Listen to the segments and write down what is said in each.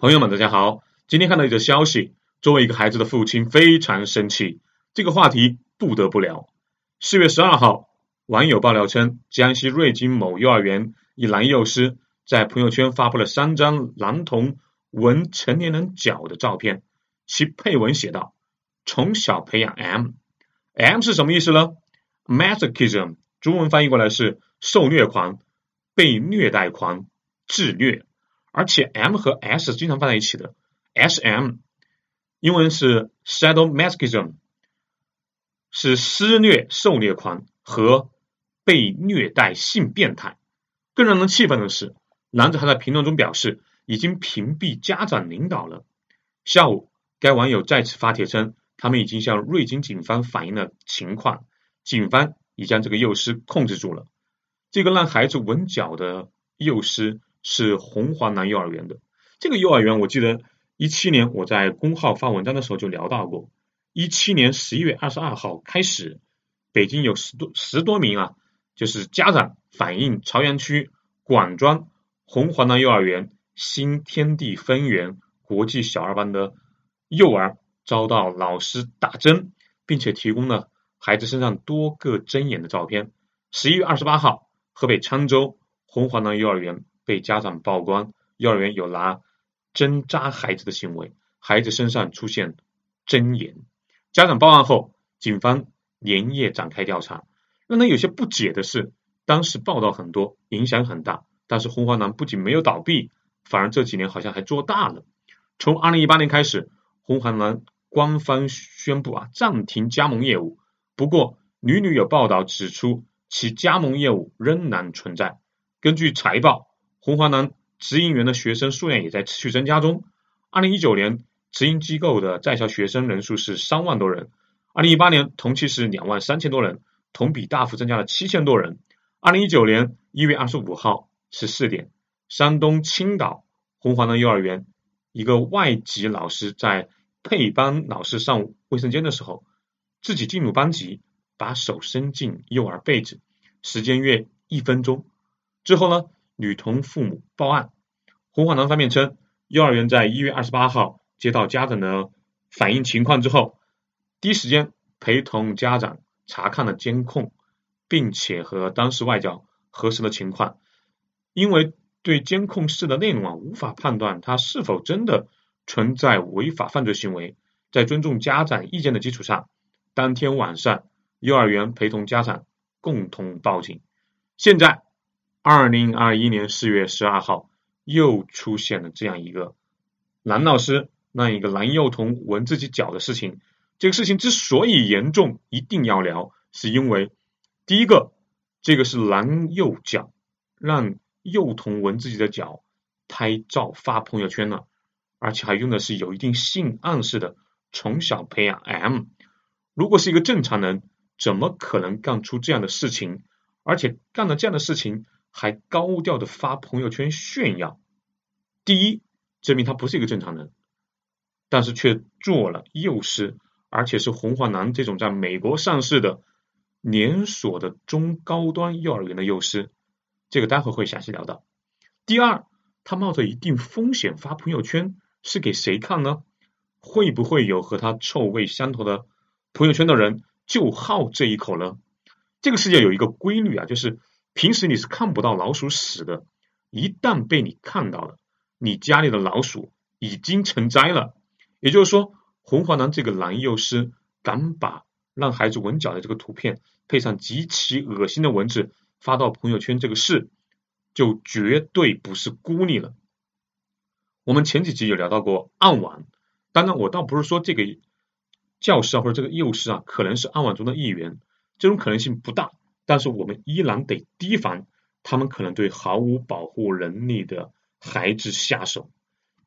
朋友们，大家好！今天看到一则消息，作为一个孩子的父亲，非常生气。这个话题不得不聊。四月十二号，网友爆料称，江西瑞金某幼儿园一男幼师在朋友圈发布了三张男童闻成年人脚的照片，其配文写道：“从小培养 M，M 是什么意思呢？Masochism，中文翻译过来是受虐狂、被虐待狂、自虐。”而且 M 和 S 经常放在一起的，S.M. 英文是 sadomasochism，是施虐受虐狂和被虐待性变态。更让人气愤的是，男子还在评论中表示已经屏蔽家长领导了。下午，该网友再次发帖称，他们已经向瑞金警方反映了情况，警方已将这个幼师控制住了。这个让孩子闻脚的幼师。是红华南幼儿园的这个幼儿园，我记得一七年我在公号发文章的时候就聊到过。一七年十一月二十二号开始，北京有十多十多名啊，就是家长反映朝阳区广庄红华南幼儿园新天地分园国际小二班的幼儿遭到老师打针，并且提供了孩子身上多个针眼的照片。十一月二十八号，河北沧州红华南幼儿园。被家长曝光，幼儿园有拿针扎孩子的行为，孩子身上出现针眼。家长报案后，警方连夜展开调查。让人有些不解的是，当时报道很多，影响很大，但是红华南不仅没有倒闭，反而这几年好像还做大了。从二零一八年开始，红华南官方宣布啊暂停加盟业务，不过屡屡有报道指出其加盟业务仍然存在。根据财报。红华南直营园的学生数量也在持续增加中。二零一九年，直营机构的在校学生人数是三万多人，二零一八年同期是两万三千多人，同比大幅增加了七千多人。二零一九年一月二十五号十四点，山东青岛红华南幼儿园一个外籍老师在配班老师上卫生间的时候，自己进入班级，把手伸进幼儿被子，时间约一分钟。之后呢？女童父母报案，红华南方面称，幼儿园在一月二十八号接到家长的反映情况之后，第一时间陪同家长查看了监控，并且和当时外教核实了情况。因为对监控室的内容啊无法判断他是否真的存在违法犯罪行为，在尊重家长意见的基础上，当天晚上幼儿园陪同家长共同报警。现在。二零二一年四月十二号，又出现了这样一个男老师让一个男幼童闻自己脚的事情。这个事情之所以严重，一定要聊，是因为第一个，这个是男幼脚，让幼童闻自己的脚，拍照发朋友圈了，而且还用的是有一定性暗示的，从小培养 M。如果是一个正常人，怎么可能干出这样的事情？而且干了这样的事情。还高调的发朋友圈炫耀，第一证明他不是一个正常人，但是却做了幼师，而且是红黄蓝这种在美国上市的连锁的中高端幼儿园的幼师，这个待会会详细聊到。第二，他冒着一定风险发朋友圈是给谁看呢？会不会有和他臭味相投的朋友圈的人就好这一口呢？这个世界有一个规律啊，就是。平时你是看不到老鼠屎的，一旦被你看到了，你家里的老鼠已经成灾了。也就是说，红华南这个男幼师敢把让孩子闻脚的这个图片配上极其恶心的文字发到朋友圈，这个事就绝对不是孤立了。我们前几集有聊到过暗网，当然我倒不是说这个教师啊或者这个幼师啊可能是暗网中的一员，这种可能性不大。但是我们依然得提防他们可能对毫无保护能力的孩子下手。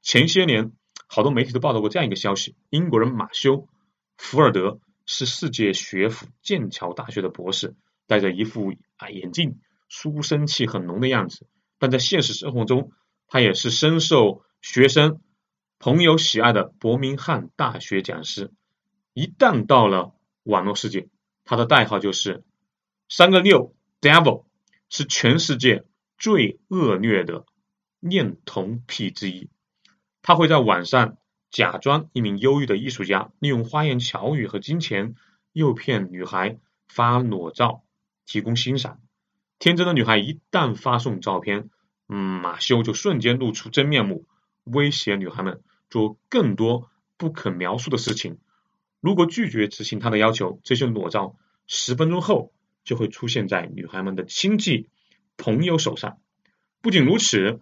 前些年，好多媒体都报道过这样一个消息：英国人马修·福尔德是世界学府剑桥大学的博士，戴着一副啊眼镜，书生气很浓的样子。但在现实生活中，他也是深受学生朋友喜爱的伯明翰大学讲师。一旦到了网络世界，他的代号就是。三个六，devil 是全世界最恶劣的恋童癖之一。他会在晚上假装一名忧郁的艺术家，利用花言巧语和金钱诱骗女孩发裸照，提供欣赏。天真的女孩一旦发送照片，马修就瞬间露出真面目，威胁女孩们做更多不可描述的事情。如果拒绝执行他的要求，这些裸照十分钟后就会出现在女孩们的亲戚朋友手上。不仅如此，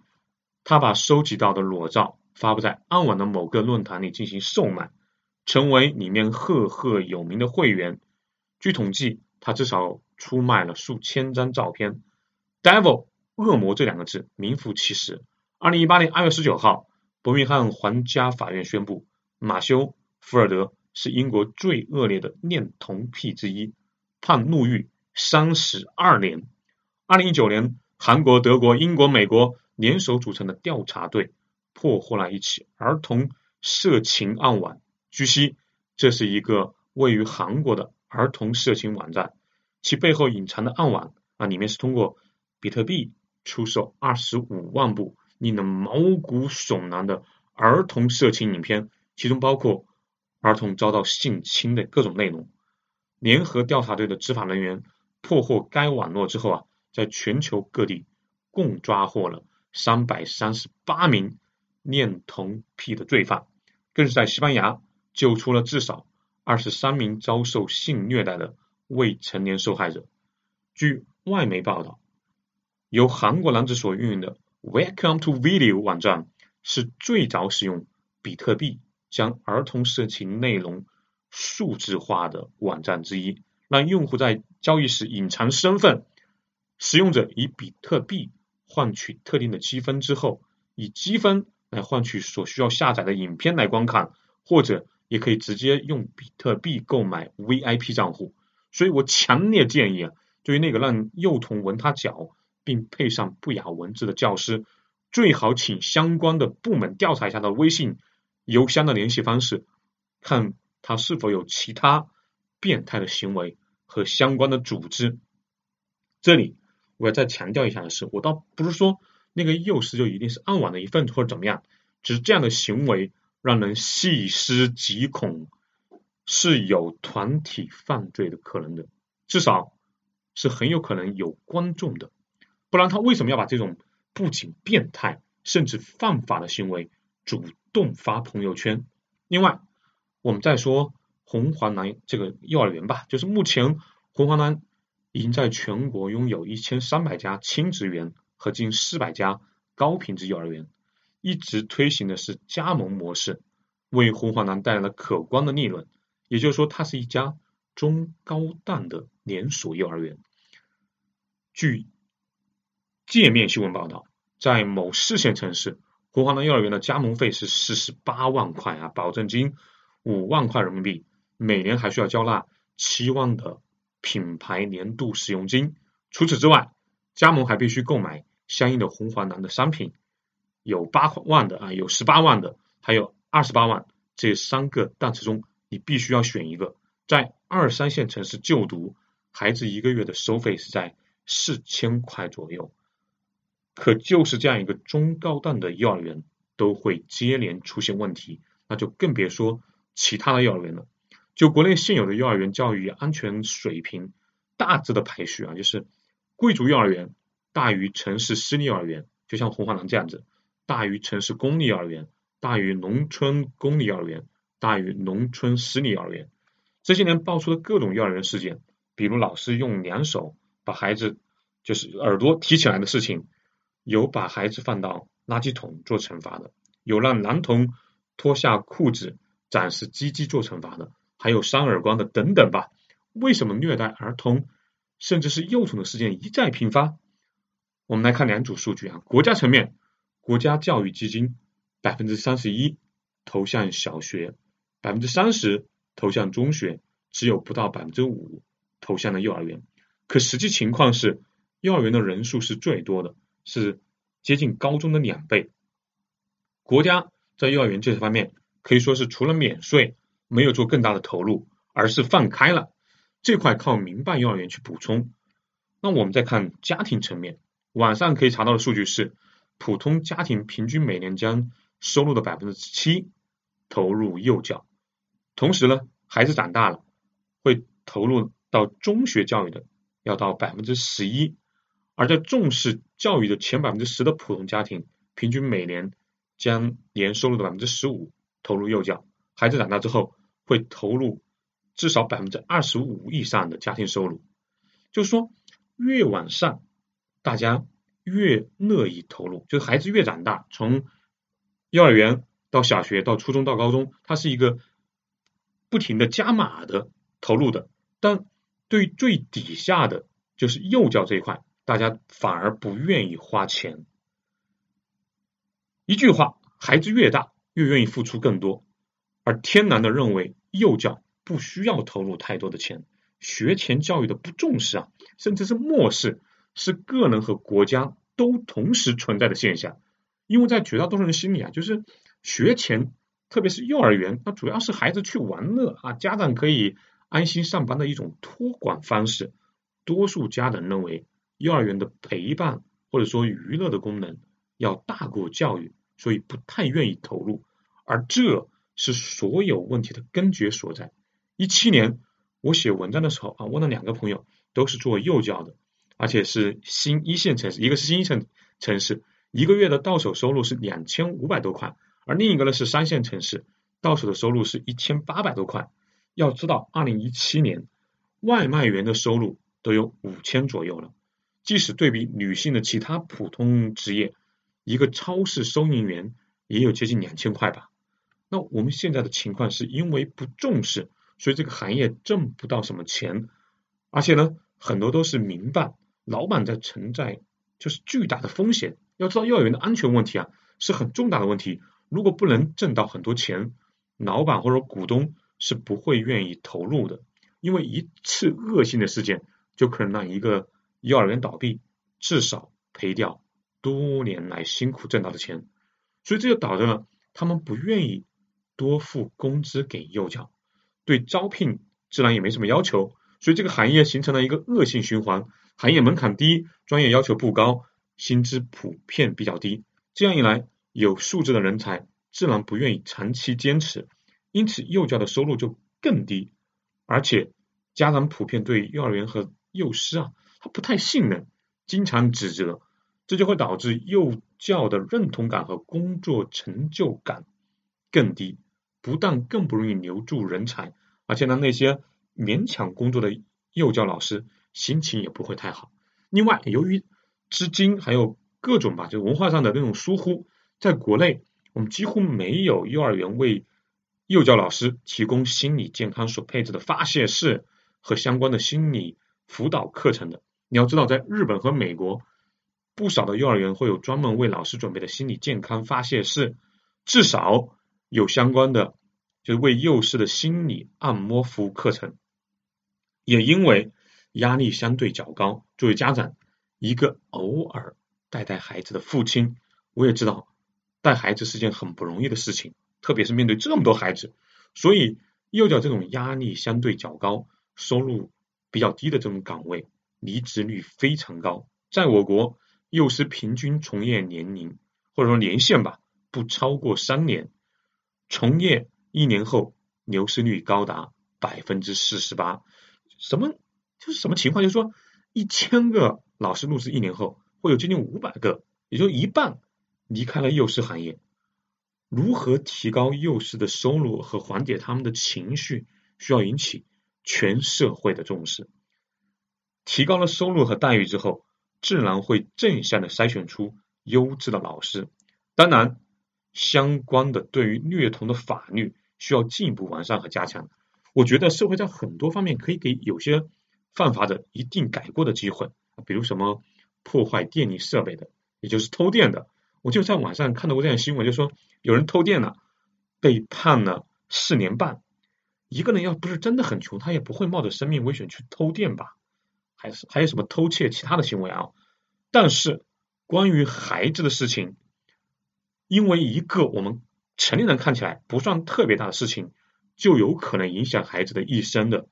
他把收集到的裸照发布在暗网的某个论坛里进行售卖，成为里面赫赫有名的会员。据统计，他至少。出卖了数千张照片，“devil” 恶魔这两个字名副其实。二零一八年二月十九号，伯明翰皇家法院宣布，马修·福尔德是英国最恶劣的恋童癖之一，判入狱三十二年。二零一九年，韩国、德国、英国、美国联手组成的调查队破获了一起儿童色情案网。据悉，这是一个位于韩国的儿童色情网站。其背后隐藏的暗网啊，里面是通过比特币出售二十五万部令人毛骨悚然的儿童色情影片，其中包括儿童遭到性侵的各种内容。联合调查队的执法人员破获该网络之后啊，在全球各地共抓获了三百三十八名恋童癖的罪犯，更是在西班牙救出了至少二十三名遭受性虐待的。未成年受害者。据外媒报道，由韩国男子所运营的 Welcome to Video 网站是最早使用比特币将儿童色情内容数字化的网站之一，让用户在交易时隐藏身份。使用者以比特币换取特定的积分之后，以积分来换取所需要下载的影片来观看，或者也可以直接用比特币购买 VIP 账户。所以我强烈建议啊，对于那个让幼童闻他脚并配上不雅文字的教师，最好请相关的部门调查一下他的微信、邮箱的联系方式，看他是否有其他变态的行为和相关的组织。这里我要再强调一下的是，我倒不是说那个幼师就一定是暗网的一份或者怎么样，只是这样的行为让人细思极恐。是有团体犯罪的可能的，至少是很有可能有观众的，不然他为什么要把这种不仅变态甚至犯法的行为主动发朋友圈？另外，我们再说红黄蓝这个幼儿园吧，就是目前红黄蓝已经在全国拥有一千三百家亲子园和近四百家高品质幼儿园，一直推行的是加盟模式，为红黄蓝带来了可观的利润。也就是说，它是一家中高档的连锁幼儿园。据界面新闻报道，在某四线城市，红黄蓝幼儿园的加盟费是四十八万块啊，保证金五万块人民币，每年还需要交纳七万的品牌年度使用金。除此之外，加盟还必须购买相应的红黄蓝的商品，有八万的啊，有十八万的，还有二十八万，这三个档次中。你必须要选一个，在二三线城市就读，孩子一个月的收费是在四千块左右。可就是这样一个中高档的幼儿园都会接连出现问题，那就更别说其他的幼儿园了。就国内现有的幼儿园教育安全水平大致的排序啊，就是贵族幼儿园大于城市私立幼儿园，就像红黄蓝这样子，大于城市公立幼儿园，大于农村公立幼儿园。大于农村私立幼儿园，这些年爆出的各种幼儿园事件，比如老师用两手把孩子就是耳朵提起来的事情，有把孩子放到垃圾桶做惩罚的，有让男童脱下裤子展示鸡鸡做惩罚的，还有扇耳光的等等吧。为什么虐待儿童甚至是幼童的事件一再频发？我们来看两组数据啊，国家层面，国家教育基金百分之三十一投向小学。百分之三十投向中学，只有不到百分之五投向了幼儿园。可实际情况是，幼儿园的人数是最多的，是接近高中的两倍。国家在幼儿园这方面可以说是除了免税，没有做更大的投入，而是放开了这块靠民办幼儿园去补充。那我们再看家庭层面，网上可以查到的数据是，普通家庭平均每年将收入的百分之七投入幼教，同时呢，孩子长大了会投入到中学教育的要到百分之十一，而在重视教育的前百分之十的普通家庭，平均每年将年收入的百分之十五投入幼教，孩子长大之后会投入至少百分之二十五以上的家庭收入，就是说越往上，大家越乐意投入，就是孩子越长大，从幼儿园到小学到初中到高中，它是一个不停的加码的投入的，但对最底下的就是幼教这一块，大家反而不愿意花钱。一句话，孩子越大越愿意付出更多，而天然的认为幼教不需要投入太多的钱，学前教育的不重视啊，甚至是漠视，是个人和国家都同时存在的现象。因为在绝大多数人心里啊，就是学前，特别是幼儿园，那主要是孩子去玩乐啊，家长可以安心上班的一种托管方式。多数家长认为，幼儿园的陪伴或者说娱乐的功能要大过教育，所以不太愿意投入。而这是所有问题的根结所在。一七年我写文章的时候啊，问了两个朋友，都是做幼教的，而且是新一线城市，一个是新一线城市。一个月的到手收入是两千五百多块，而另一个呢是三线城市，到手的收入是一千八百多块。要知道，二零一七年外卖员的收入都有五千左右了。即使对比女性的其他普通职业，一个超市收银员也有接近两千块吧。那我们现在的情况是因为不重视，所以这个行业挣不到什么钱，而且呢，很多都是民办，老板在承载就是巨大的风险。要知道幼儿园的安全问题啊是很重大的问题，如果不能挣到很多钱，老板或者股东是不会愿意投入的，因为一次恶性的事件就可能让一个幼儿园倒闭，至少赔掉多年来辛苦挣到的钱，所以这就导致了他们不愿意多付工资给幼教，对招聘自然也没什么要求，所以这个行业形成了一个恶性循环，行业门槛低，专业要求不高。薪资普遍比较低，这样一来，有素质的人才自然不愿意长期坚持，因此幼教的收入就更低。而且家长普遍对幼儿园和幼师啊，他不太信任，经常指责，这就会导致幼教的认同感和工作成就感更低，不但更不容易留住人才，而且呢那些勉强工作的幼教老师心情也不会太好。另外，由于资金还有各种吧，就文化上的那种疏忽，在国内我们几乎没有幼儿园为幼教老师提供心理健康所配置的发泄室和相关的心理辅导课程的。你要知道，在日本和美国，不少的幼儿园会有专门为老师准备的心理健康发泄室，至少有相关的就是为幼师的心理按摩服务课程。也因为压力相对较高，作为家长。一个偶尔带带孩子的父亲，我也知道带孩子是件很不容易的事情，特别是面对这么多孩子，所以幼教这种压力相对较高、收入比较低的这种岗位，离职率非常高。在我国，幼师平均从业年龄或者说年限吧，不超过三年，从业一年后流失率高达百分之四十八。什么就是什么情况？就是说一千个。老师入职一年后，会有接近五百个，也就一半离开了幼师行业。如何提高幼师的收入和缓解他们的情绪，需要引起全社会的重视。提高了收入和待遇之后，自然会正向的筛选出优质的老师。当然，相关的对于虐童的法律需要进一步完善和加强。我觉得社会在很多方面可以给有些犯法者一定改过的机会。比如什么破坏电力设备的，也就是偷电的，我就在网上看到过这样新闻，就说有人偷电了，被判了四年半。一个人要不是真的很穷，他也不会冒着生命危险去偷电吧？还是还有什么偷窃其他的行为啊？但是关于孩子的事情，因为一个我们成年人看起来不算特别大的事情，就有可能影响孩子的一生的，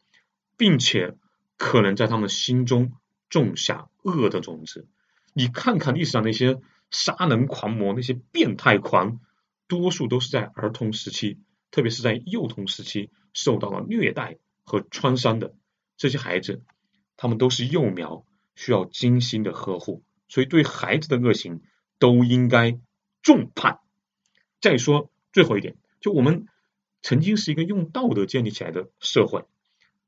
并且可能在他们心中。种下恶的种子。你看看历史上那些杀人狂魔、那些变态狂，多数都是在儿童时期，特别是在幼童时期受到了虐待和创伤的这些孩子，他们都是幼苗，需要精心的呵护，所以对孩子的恶行都应该重判。再说最后一点，就我们曾经是一个用道德建立起来的社会，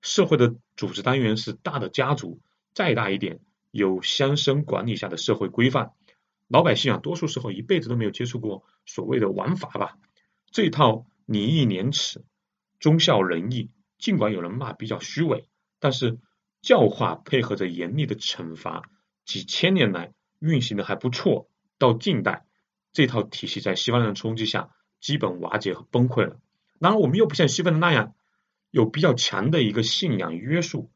社会的组织单元是大的家族，再大一点有乡绅管理下的社会规范。老百姓啊，多数时候一辈子都没有接触过所谓的王法吧？这套礼义廉耻、忠孝仁义，尽管有人骂比较虚伪，但是教化配合着严厉的惩罚，几千年来运行的还不错。到近代，这套体系在西方人的冲击下，基本瓦解和崩溃了。然而，我们又不像西方人那样有比较强的一个信仰约束，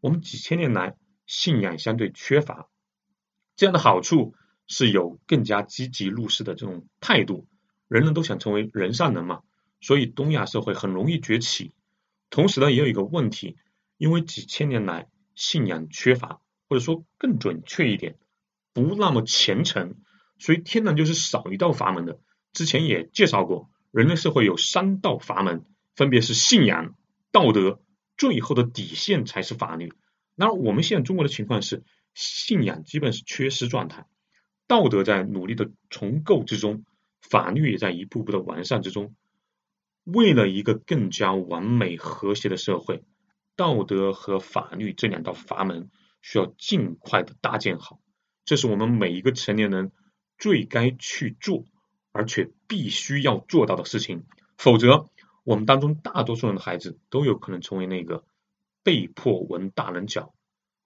我们几千年来信仰相对缺乏，这样的好处。是有更加积极入世的这种态度，人人都想成为人上人嘛，所以东亚社会很容易崛起。同时呢，也有一个问题，因为几千年来信仰缺乏，或者说更准确一点，不那么虔诚，所以天然就是少一道阀门的。之前也介绍过，人类社会有三道阀门，分别是信仰、道德，最后的底线才是法律。那我们现在中国的情况是，信仰基本是缺失状态。道德在努力的重构之中，法律也在一步步的完善之中。为了一个更加完美和谐的社会，道德和法律这两道阀门需要尽快的搭建好。这是我们每一个成年人最该去做，而且必须要做到的事情。否则，我们当中大多数人的孩子都有可能成为那个被迫闻大人脚、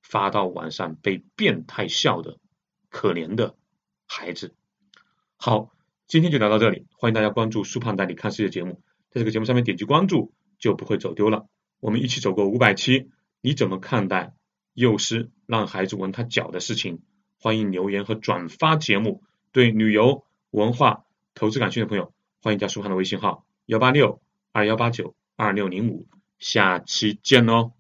发到晚上被变态笑的可怜的。孩子，好，今天就聊到这里。欢迎大家关注苏胖带你看世界节目，在这个节目上面点击关注，就不会走丢了。我们一起走过五百期，你怎么看待幼师让孩子闻他脚的事情？欢迎留言和转发节目。对旅游、文化、投资感兴趣的朋友，欢迎加苏胖的微信号：幺八六二幺八九二六零五。下期见喽。